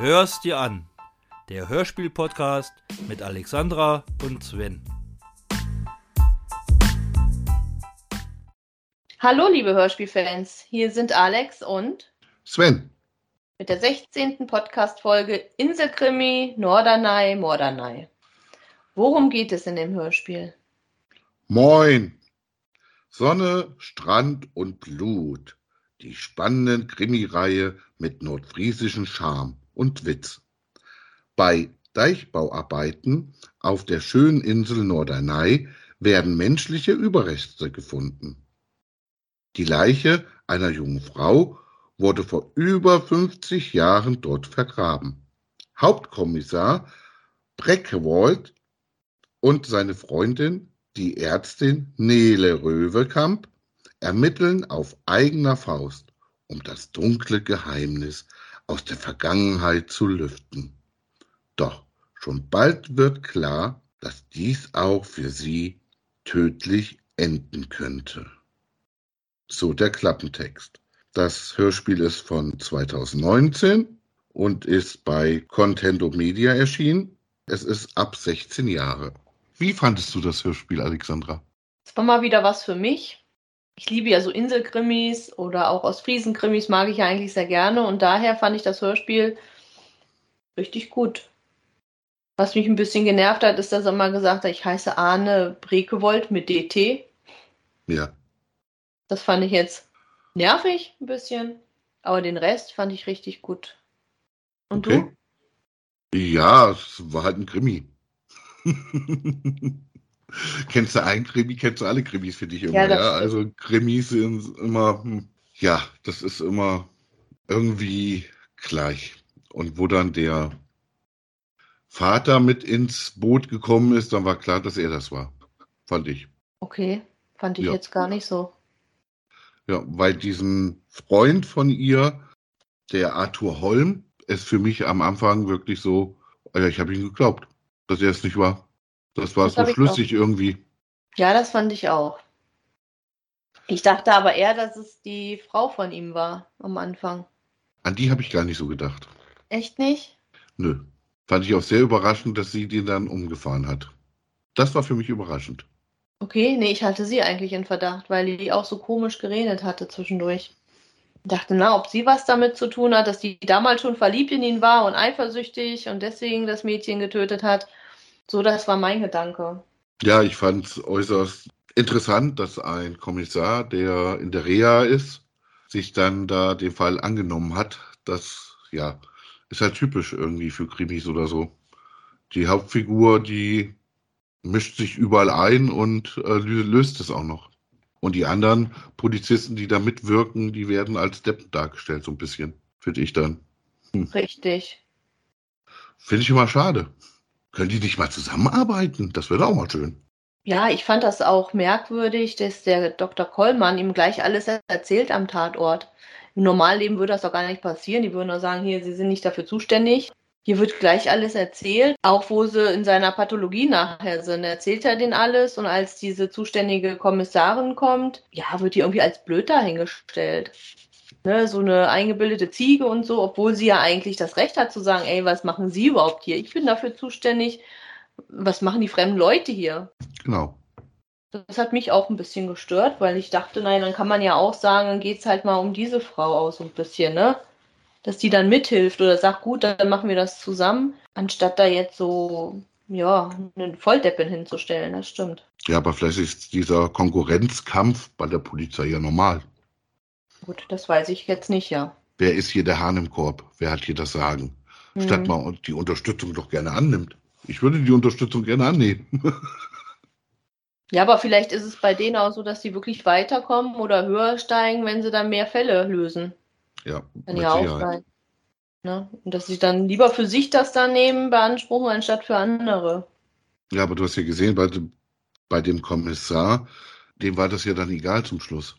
Hör's dir an. Der Hörspiel-Podcast mit Alexandra und Sven. Hallo, liebe Hörspielfans. Hier sind Alex und Sven. Mit der 16. Podcast-Folge Inselkrimi Norderney Morderney. Worum geht es in dem Hörspiel? Moin. Sonne, Strand und Blut. Die spannende Krimireihe mit nordfriesischen Charme und Witz. Bei Deichbauarbeiten auf der schönen Insel Norderney werden menschliche Überreste gefunden. Die Leiche einer jungen Frau wurde vor über 50 Jahren dort vergraben. Hauptkommissar Breckewold und seine Freundin, die Ärztin Nele Röwekamp, ermitteln auf eigener Faust, um das dunkle Geheimnis aus der Vergangenheit zu lüften. Doch schon bald wird klar, dass dies auch für sie tödlich enden könnte. So der Klappentext. Das Hörspiel ist von 2019 und ist bei Contendo Media erschienen. Es ist ab 16 Jahre. Wie fandest du das Hörspiel, Alexandra? Es war mal wieder was für mich. Ich liebe ja so Inselkrimis oder auch Ostfriesen-Krimis mag ich ja eigentlich sehr gerne und daher fand ich das Hörspiel richtig gut. Was mich ein bisschen genervt hat, ist, dass er mal gesagt hat, ich heiße Arne Brekewold mit DT. Ja. Das fand ich jetzt nervig ein bisschen, aber den Rest fand ich richtig gut. Und okay. du? Ja, es war halt ein Krimi. kennst du einen Krimi, kennst du alle Krimis für dich immer, ja? ja? Also Krimis sind immer, hm, ja, das ist immer irgendwie gleich. Und wo dann der Vater mit ins Boot gekommen ist, dann war klar, dass er das war. Fand ich. Okay, fand ich ja. jetzt gar nicht so. Ja, weil diesen Freund von ihr, der Arthur Holm, ist für mich am Anfang wirklich so, ja, ich habe ihn geglaubt dass er es nicht war. Das war das so schlüssig irgendwie. Ja, das fand ich auch. Ich dachte aber eher, dass es die Frau von ihm war am Anfang. An die habe ich gar nicht so gedacht. Echt nicht? Nö. Fand ich auch sehr überraschend, dass sie den dann umgefahren hat. Das war für mich überraschend. Okay, nee, ich hatte sie eigentlich in Verdacht, weil die auch so komisch geredet hatte zwischendurch. Ich dachte, na, ob sie was damit zu tun hat, dass die damals schon verliebt in ihn war und eifersüchtig und deswegen das Mädchen getötet hat. So, das war mein Gedanke. Ja, ich fand es äußerst interessant, dass ein Kommissar, der in der Reha ist, sich dann da den Fall angenommen hat. Das, ja, ist halt typisch irgendwie für Krimis oder so. Die Hauptfigur, die mischt sich überall ein und äh, löst es auch noch. Und die anderen Polizisten, die da mitwirken, die werden als Deppen dargestellt, so ein bisschen, finde ich dann. Hm. Richtig. Finde ich immer schade. Können die nicht mal zusammenarbeiten? Das wäre auch mal schön. Ja, ich fand das auch merkwürdig, dass der Dr. Kollmann ihm gleich alles erzählt am Tatort. Im Normalleben würde das doch gar nicht passieren. Die würden nur sagen, hier, Sie sind nicht dafür zuständig. Hier wird gleich alles erzählt, auch wo sie in seiner Pathologie nachher sind. Erzählt er denen alles und als diese zuständige Kommissarin kommt, ja, wird die irgendwie als blöd dahingestellt ne, so eine eingebildete Ziege und so, obwohl sie ja eigentlich das Recht hat zu sagen, ey, was machen Sie überhaupt hier? Ich bin dafür zuständig. Was machen die fremden Leute hier? Genau. Das hat mich auch ein bisschen gestört, weil ich dachte, nein, dann kann man ja auch sagen, dann geht es halt mal um diese Frau aus so ein bisschen, ne? Dass die dann mithilft oder sagt, gut, dann machen wir das zusammen, anstatt da jetzt so, ja, einen Volldeppen hinzustellen, das stimmt. Ja, aber vielleicht ist dieser Konkurrenzkampf bei der Polizei ja normal. Gut, das weiß ich jetzt nicht, ja. Wer ist hier der Hahn im Korb? Wer hat hier das Sagen? Mhm. Statt man die Unterstützung doch gerne annimmt. Ich würde die Unterstützung gerne annehmen. ja, aber vielleicht ist es bei denen auch so, dass sie wirklich weiterkommen oder höher steigen, wenn sie dann mehr Fälle lösen. Ja, Kann ja auch sein. Ne? Und dass sie dann lieber für sich das dann nehmen, beanspruchen, anstatt für andere. Ja, aber du hast ja gesehen, bei, bei dem Kommissar, dem war das ja dann egal zum Schluss.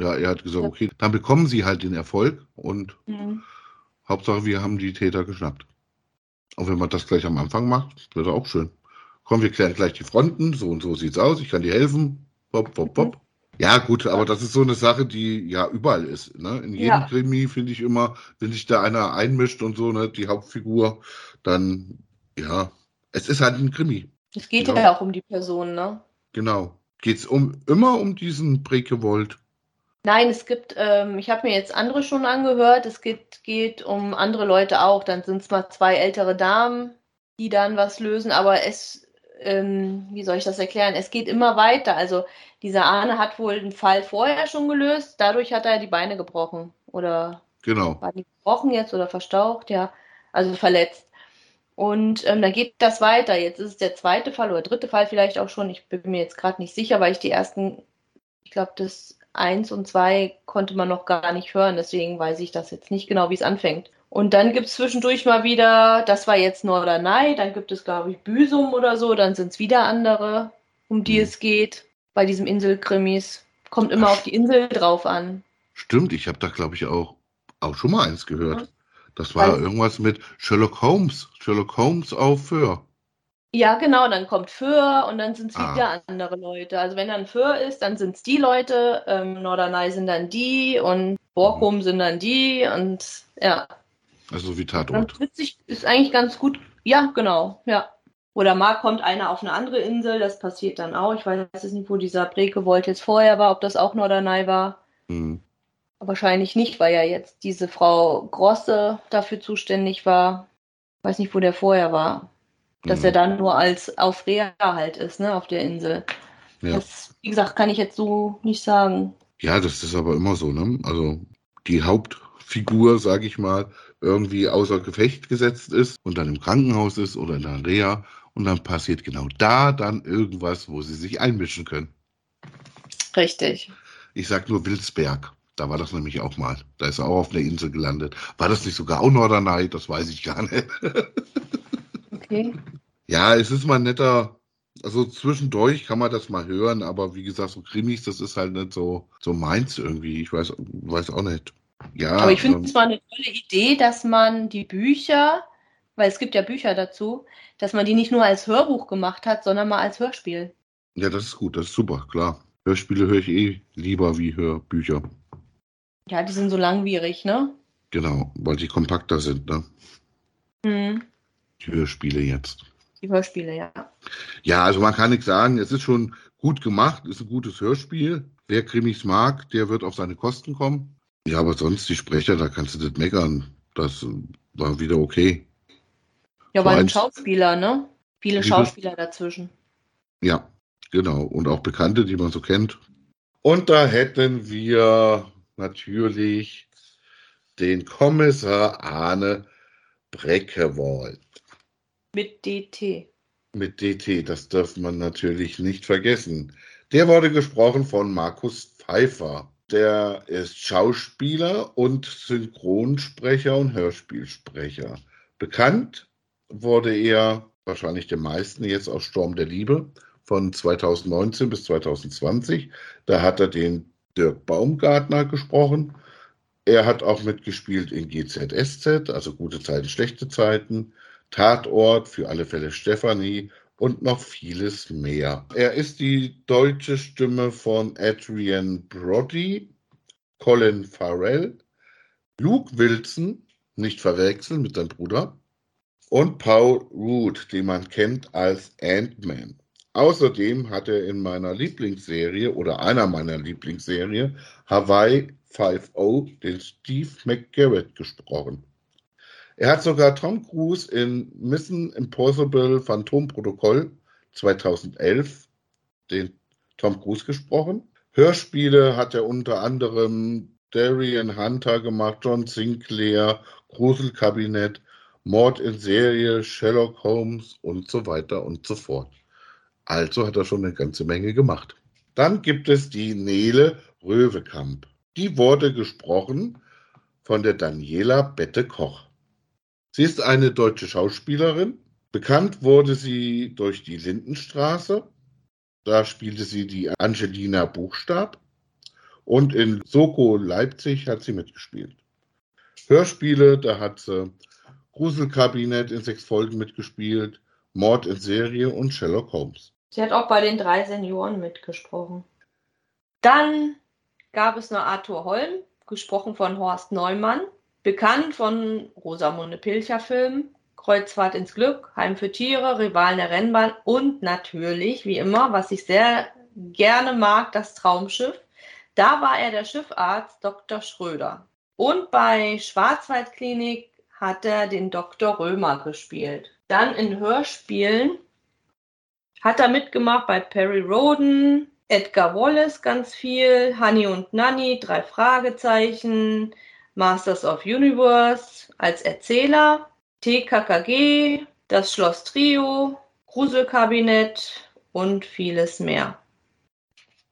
Ja, er hat gesagt, okay, dann bekommen sie halt den Erfolg und mhm. Hauptsache, wir haben die Täter geschnappt. Und wenn man das gleich am Anfang macht, wird auch schön. Komm, wir klären gleich die Fronten, so und so sieht's aus, ich kann dir helfen. Pop, pop, pop. Ja, gut, aber das ist so eine Sache, die ja überall ist. Ne? In jedem Ja. Krimi finde ich immer, wenn sich da einer einmischt und so, ne, die Hauptfigur, dann, ja, es ist halt ein Krimi. Es geht Ja. ja, auch um die Person, ne? Genau. Geht es um, immer um diesen Brekewold? Nein, es gibt, ähm, ich habe mir jetzt andere schon angehört, es geht, geht um andere Leute auch. Dann sind es mal zwei ältere Damen, die dann was lösen, aber es, ähm, wie soll ich das erklären? Es geht immer weiter. Also dieser Arne hat wohl einen Fall vorher schon gelöst, dadurch hat er die Beine gebrochen. Oder Genau. war die gebrochen jetzt oder verstaucht, ja, also verletzt. Und ähm, dann geht das weiter. Jetzt ist es der zweite Fall oder dritte Fall vielleicht auch schon. Ich bin mir jetzt gerade nicht sicher, weil ich die ersten, ich glaube, das eins und zwei konnte man noch gar nicht hören. Deswegen weiß ich das jetzt nicht genau, wie es anfängt. Und dann gibt es zwischendurch mal wieder, das war jetzt Norderney, dann gibt es, glaube ich, Büsum oder so, dann sind es wieder andere, um die Hm. es geht, bei diesem Inselkrimis. Kommt immer auf die Insel drauf an. Stimmt, ich habe da, glaube ich, auch, auch schon mal eins gehört. Ja. Das war Weiß- irgendwas mit Sherlock Holmes. Sherlock Holmes auf Föhr. Ja, genau, dann kommt Föhr und dann sind es Ah. wieder andere Leute. Also wenn dann Föhr ist, dann sind es die Leute, ähm, Norderney sind dann die und Borkum sind dann die und ja, Also wie Tatort. ganz witzig, ist eigentlich ganz gut. Ja, genau, ja. Oder mal kommt einer auf eine andere Insel, das passiert dann auch. Ich weiß jetzt nicht, wo dieser Brekewold jetzt vorher war, ob das auch Norderney war. Hm. Wahrscheinlich nicht, weil ja jetzt diese Frau Grosse dafür zuständig war. Weiß nicht, wo der vorher war. Dass Hm. er dann nur als auf Reha halt ist, ne, auf der Insel. Ja. Das, wie gesagt, kann ich jetzt so nicht sagen. Ja, das ist aber immer so, ne? Also die Hauptfigur, sage ich mal, irgendwie außer Gefecht gesetzt ist und dann im Krankenhaus ist oder in der Reha und dann passiert genau da dann irgendwas, wo sie sich einmischen können. Richtig. Ich sag nur Wilsberg. Da war das nämlich auch mal. Da ist er auch auf einer Insel gelandet. War das nicht sogar auch Norderney? Das weiß ich gar nicht. Okay. Ja, es ist mal netter. Also zwischendurch kann man das mal hören, aber wie gesagt, so Krimis, das ist halt nicht so, so meins irgendwie. Ich weiß, weiß auch nicht. Ja, Aber ich finde ähm, es mal eine tolle Idee, dass man die Bücher, weil es gibt ja Bücher dazu, dass man die nicht nur als Hörbuch gemacht hat, sondern mal als Hörspiel. ja, das ist gut, das ist super, klar. Hörspiele höre ich eh lieber wie Hörbücher. Ja, die sind so langwierig, ne? Genau, weil die kompakter sind, ne? Hm. Die Hörspiele jetzt. Die Hörspiele, ja. Ja, also man kann nichts sagen. Es ist schon gut gemacht, ist ein gutes Hörspiel. Wer Krimis mag, der wird auf seine Kosten kommen. Ja, aber sonst die Sprecher, da kannst du nicht meckern. Das war wieder okay. Ja, ein eins- Schauspieler, ne? Viele Schauspieler dazwischen. Ja, genau. Und auch Bekannte, die man so kennt. Und da hätten wir natürlich den Kommissar Arne Breckewold. Mit DT. Mit DT, das darf man natürlich nicht vergessen. Der wurde gesprochen von Markus Pfeiffer. Der ist Schauspieler und Synchronsprecher und Hörspielsprecher. Bekannt wurde er wahrscheinlich den meisten jetzt aus Sturm der Liebe von 2019 bis 2020. Da hat er den Dirk Baumgartner gesprochen. Er hat auch mitgespielt in GZSZ, also gute Zeiten, schlechte Zeiten. Tatort, für alle Fälle Stephanie und noch vieles mehr. Er ist die deutsche Stimme von Adrian Brody, Colin Farrell, Luke Wilson, nicht verwechseln mit seinem Bruder, und Paul Rudd, den man kennt als Ant-Man. Außerdem hat er in meiner Lieblingsserie oder einer meiner Lieblingsserie Hawaii 5.0 den Steve McGarrett gesprochen. Er hat sogar Tom Cruise in Mission Impossible Phantomprotokoll 2011 den Tom Cruise gesprochen. Hörspiele hat er unter anderem Darian Hunter gemacht, John Sinclair, Gruselkabinett, Mord in Serie, Sherlock Holmes und so weiter und so fort. Also hat er schon eine ganze Menge gemacht. Dann gibt es die Nele Röwekamp. Die wurde gesprochen von der Daniela Bette-Koch. Sie ist eine deutsche Schauspielerin. Bekannt wurde sie durch die Lindenstraße. Da spielte sie die Angelina Buchstab. Und in Soko Leipzig hat sie mitgespielt. Hörspiele, da hat sie Gruselkabinett in sechs Folgen mitgespielt, Mord in Serie und Sherlock Holmes. Sie hat auch bei den drei Senioren mitgesprochen. Dann gab es noch Arthur Holm, gesprochen von Horst Neumann, bekannt von Rosamunde Pilcher Filmen, Kreuzfahrt ins Glück, Heim für Tiere, Rivalen der Rennbahn und natürlich, wie immer, was ich sehr gerne mag, das Traumschiff. Da war er der Schiffarzt Dr. Schröder. Und bei Schwarzwaldklinik hat er den Dr. Römer gespielt. Dann in Hörspielen hat er mitgemacht bei Perry Roden, Edgar Wallace ganz viel, Honey und Nanny, drei Fragezeichen, Masters of Universe als Erzähler, TKKG, das Schloss Trio, Gruselkabinett und vieles mehr.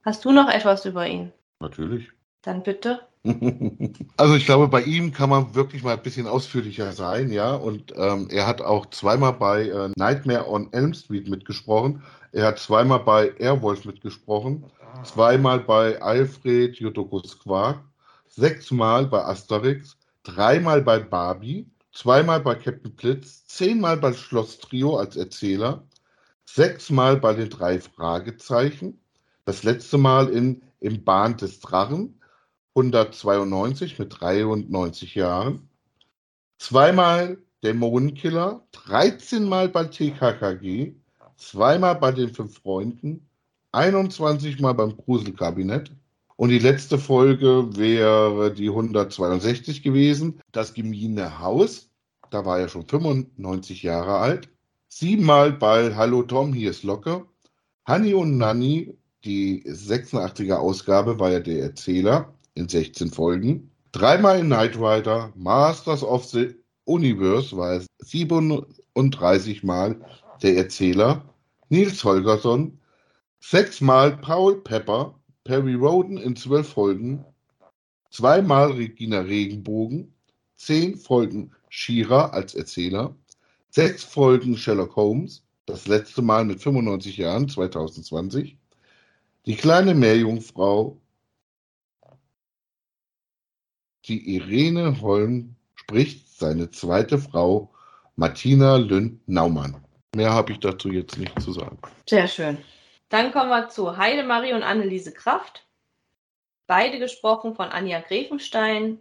Hast du noch etwas über ihn? Natürlich. Dann bitte. Also ich glaube, bei ihm kann man wirklich mal ein bisschen ausführlicher sein, ja. Und ähm, er hat auch zweimal bei äh, Nightmare on Elm Street mitgesprochen. Er hat zweimal bei Airwolf mitgesprochen, zweimal bei Alfred Jodokus Quark, sechsmal bei Asterix, dreimal bei Barbie, zweimal bei Captain Blitz, zehnmal bei Schloss Trio als Erzähler, sechsmal bei den drei Fragezeichen, das letzte Mal in Im Bahn des Drachen, 192 mit 93 Jahren, zweimal Dämonenkiller, 13 Mal bei TKKG, zweimal bei den fünf Freunden, 21 Mal beim Gruselkabinett und die letzte Folge wäre die 162 gewesen, das Gemine Haus, da war er schon 95 Jahre alt, siebenmal bei Hallo Tom, hier ist Locke, Honey und Nanny, die 86er Ausgabe war ja der Erzähler, in 16 Folgen. Dreimal in Knight Rider, Masters of the Universe war es 37 Mal der Erzähler, Nils Holgersson, sechsmal Paul Pepper, Perry Roden in zwölf Folgen, zweimal Regina Regenbogen, zehn Folgen Shira als Erzähler, sechs Folgen Sherlock Holmes, das letzte Mal mit 95 Jahren, 2020, die kleine Meerjungfrau, die Irene Holm spricht seine zweite Frau Martina Lünd-Naumann. Mehr habe ich dazu jetzt nicht zu sagen. Sehr schön. Dann kommen wir zu Heidemarie und Anneliese Kraft. Beide gesprochen von Anja Grevenstein.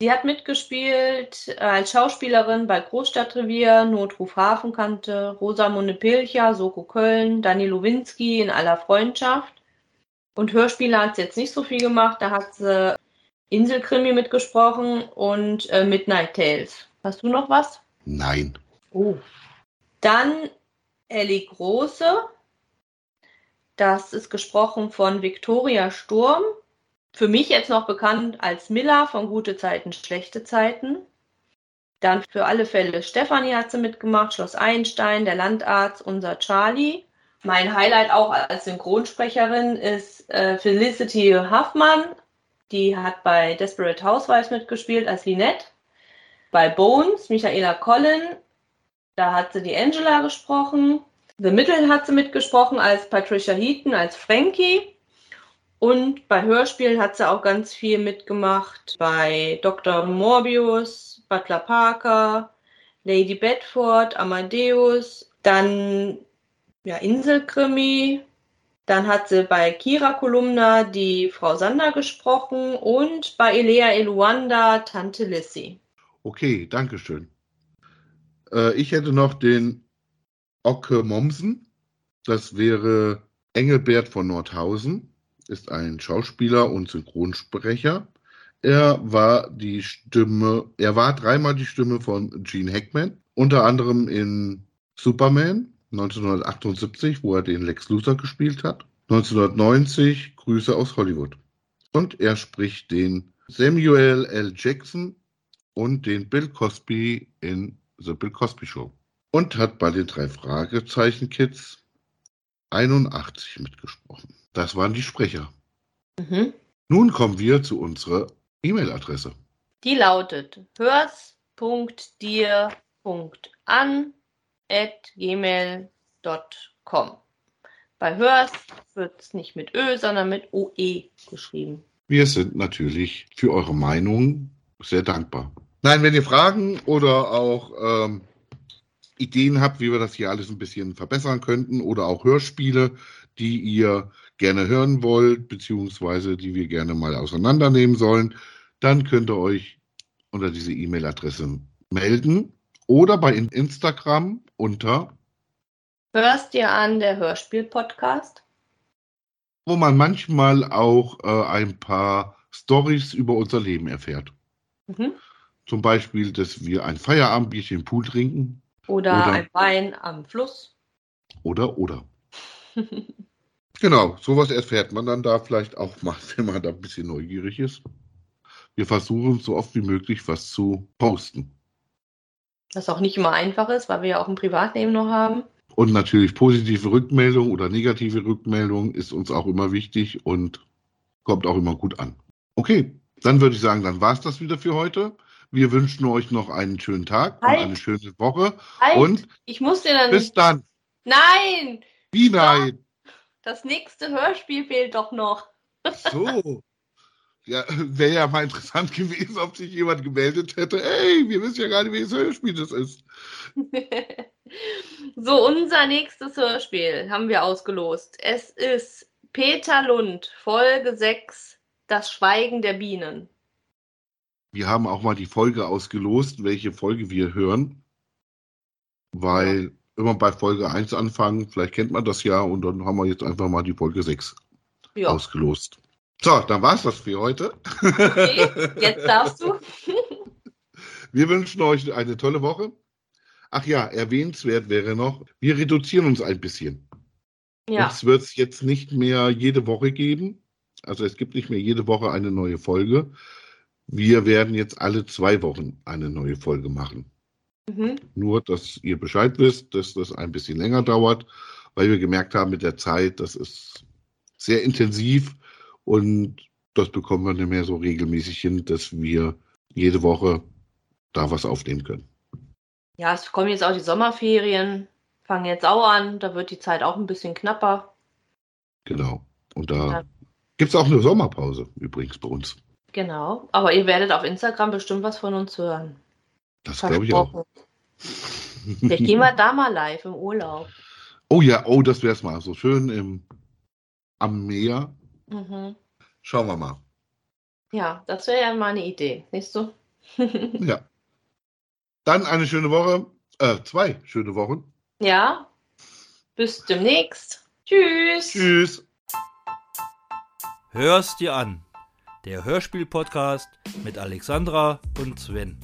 Sie hat mitgespielt äh, als Schauspielerin bei Großstadtrevier, Notruf Hafenkante, Rosamunde Pilcher, Soko Köln, Dani Lowinski in aller Freundschaft. Und Hörspiele hat sie jetzt nicht so viel gemacht. Da hat sie Inselkrimi mitgesprochen und äh, Midnight Tales. Hast du noch was? Nein. Oh. Dann Ellie Große. Das ist gesprochen von Victoria Sturm. Für mich jetzt noch bekannt als Miller von Gute Zeiten, Schlechte Zeiten. Dann für alle Fälle Stefanie hat sie mitgemacht, Schloss Einstein, der Landarzt, unser Charlie. Mein Highlight auch als Synchronsprecherin ist äh, Felicity Huffmann die hat bei Desperate Housewives mitgespielt als Lynette. Bei Bones, Michaela Collin, da hat sie die Angela gesprochen. The Middle hat sie mitgesprochen als Patricia Heaton, als Frankie. Und bei Hörspielen hat sie auch ganz viel mitgemacht. Bei Dr. Morbius, Butler Parker, Lady Bedford, Amadeus, dann ja, Inselkrimi, dann hat sie bei Kira Kolumna die Frau Sander gesprochen und bei Elea Eluanda Tante Lissy. Okay, danke schön. Äh, ich hätte noch den Ocke Mommsen. Das wäre Engelbert von Nordhausen, ist ein Schauspieler und Synchronsprecher. Er war die Stimme, er war dreimal die Stimme von Gene Hackman, unter anderem in Superman 1978, wo er den Lex Luthor gespielt hat. 1990 Grüße aus Hollywood. Und er spricht den Samuel L. Jackson und den Bill Cosby in The Bill Cosby Show. Und hat bei den drei Fragezeichen Kids 81 mitgesprochen. Das waren die Sprecher. Mhm. Nun kommen wir zu unserer E-Mail-Adresse. Die lautet hörs.dir.an at gmail.com. Bei Hörs wird es nicht mit Ö, sondern mit OE geschrieben. Wir sind natürlich für eure Meinung sehr dankbar. Nein, wenn ihr Fragen oder auch ähm, Ideen habt, wie wir das hier alles ein bisschen verbessern könnten oder auch Hörspiele, die ihr gerne hören wollt, beziehungsweise die wir gerne mal auseinandernehmen sollen, dann könnt ihr euch unter diese E-Mail-Adresse melden oder bei Instagram unter Hörst dir an, der Hörspiel-Podcast? wo man manchmal auch äh, ein paar Stories über unser Leben erfährt. Mhm. Zum Beispiel, dass wir ein Feierabendbierchen im Pool trinken. Oder, Oder- ein Wein am Fluss. Oder, oder. Genau, sowas erfährt man dann da vielleicht auch mal, wenn man da ein bisschen neugierig ist. Wir versuchen so oft wie möglich was zu posten. Was auch nicht immer einfach ist, weil wir ja auch ein Privatleben noch haben. Und natürlich positive Rückmeldung oder negative Rückmeldung ist uns auch immer wichtig und kommt auch immer gut an. Okay, dann würde ich sagen, dann war es das wieder für heute. Wir wünschen euch noch einen schönen Tag Halt. und eine schöne Woche. Halt, Und ich muss dir dann. bis dann. Nein! Wie nein? Das nächste Hörspiel fehlt doch noch. So. Ja, wäre ja mal interessant gewesen, ob sich jemand gemeldet hätte. Ey, wir wissen ja gar nicht, welches Hörspiel das ist. so, unser nächstes Hörspiel haben wir ausgelost. Es ist Peter Lund, Folge 6, Das Schweigen der Bienen. Wir haben auch mal die Folge ausgelost, welche Folge wir hören. Weil immer bei Folge 1 anfangen, vielleicht kennt man das ja, und dann haben wir jetzt einfach mal die Folge 6 Ja, ausgelost. So, dann war's das für heute. okay, jetzt darfst du. Wir wünschen euch eine tolle Woche. Ach ja, erwähnenswert wäre noch, wir reduzieren uns ein bisschen. Ja, Uns wird es jetzt nicht mehr jede Woche geben. Also es gibt nicht mehr jede Woche eine neue Folge. Wir werden jetzt alle zwei Wochen eine neue Folge machen. mhm. Nur, dass ihr Bescheid wisst, dass das ein bisschen länger dauert, weil wir gemerkt haben mit der Zeit, das ist sehr intensiv und das bekommen wir nicht mehr so regelmäßig hin, dass wir jede Woche da was aufnehmen können. ja, es kommen jetzt auch die Sommerferien, fangen jetzt auch an, da wird die Zeit auch ein bisschen knapper. Genau. Und Ja. da gibt es auch eine Sommerpause übrigens bei uns. Genau, aber ihr werdet auf Instagram bestimmt was von uns hören. Das glaube ich auch. Vielleicht gehen wir da mal live im Urlaub. Oh ja, oh, das wäre es mal. So schön im, am Meer. Mhm. Schauen wir mal. Ja, das wäre ja mal eine Idee, nicht so? Ja. Dann eine schöne Woche. Äh, zwei schöne Wochen. ja, bis demnächst. Tschüss. Tschüss. Hör's dir an. Der Hörspiel-Podcast mit Alexandra und Sven.